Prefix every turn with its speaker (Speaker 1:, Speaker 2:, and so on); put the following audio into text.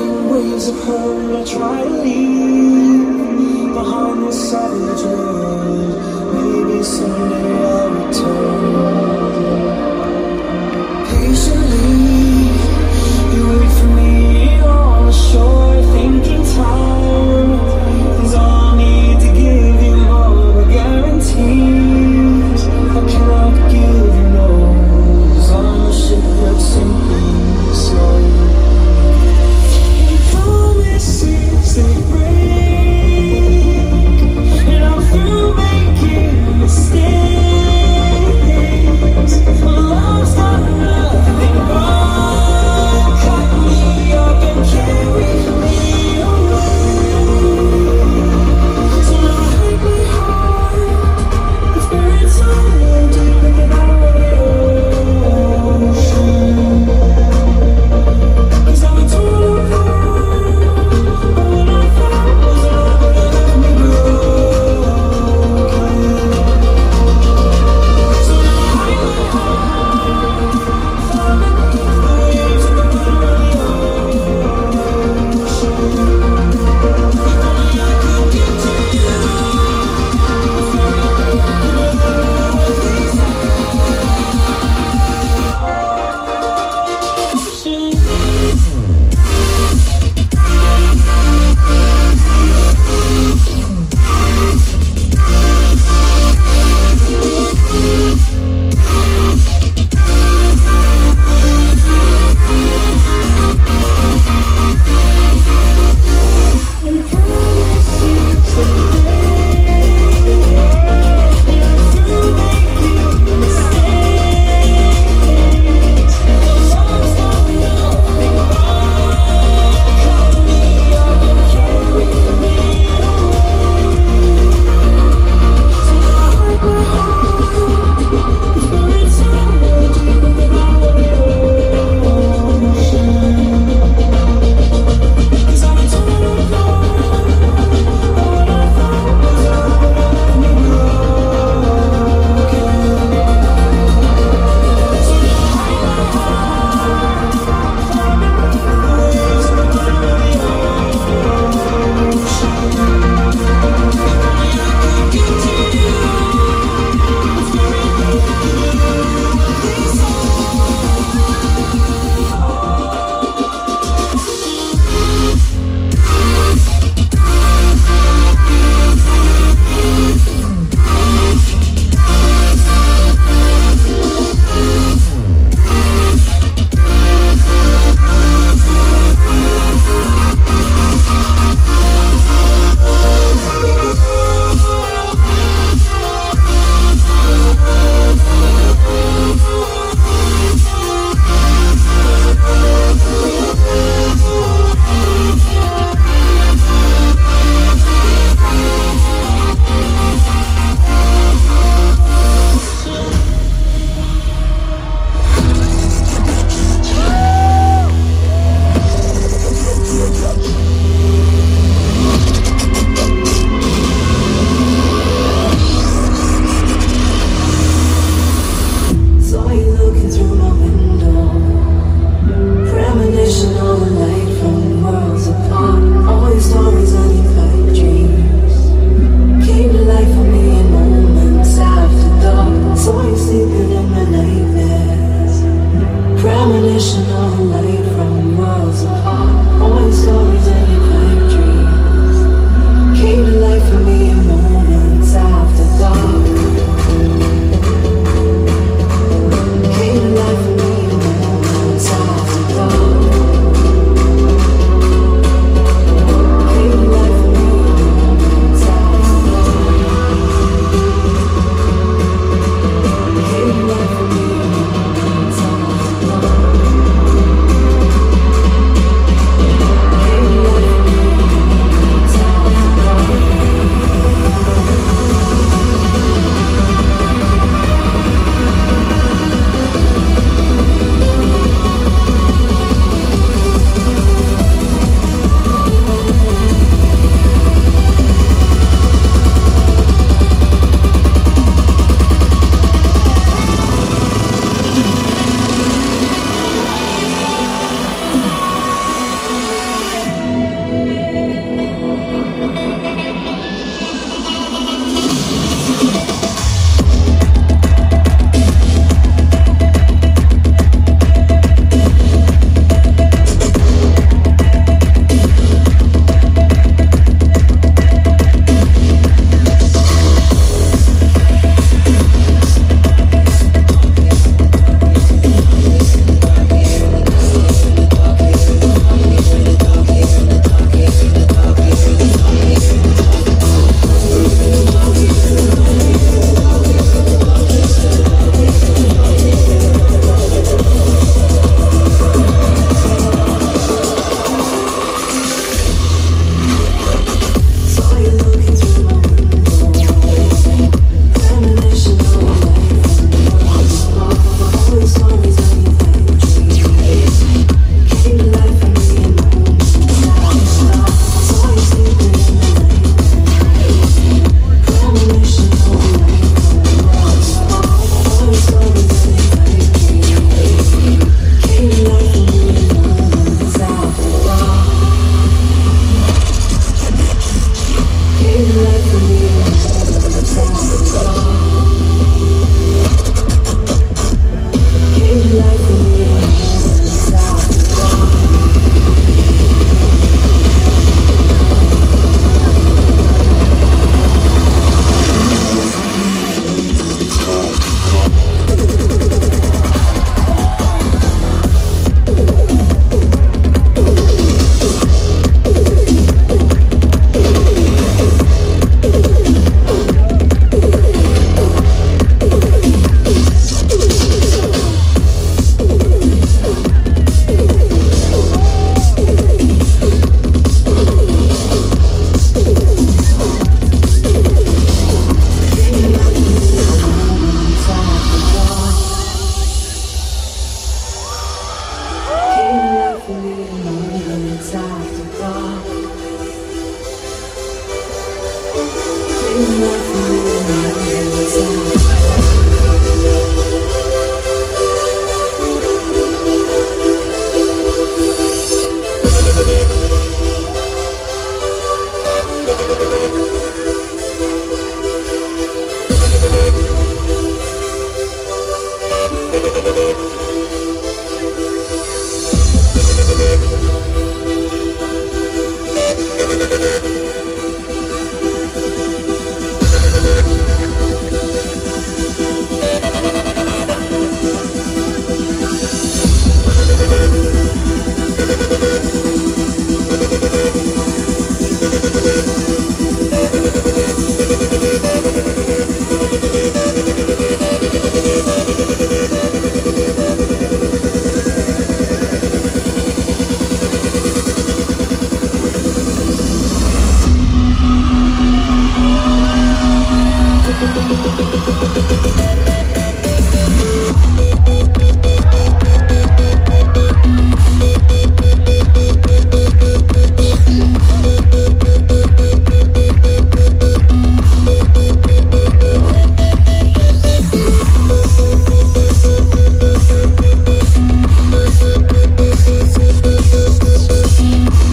Speaker 1: Waves of hurt I try to leave Behind this savage world Maybe someday I'll return.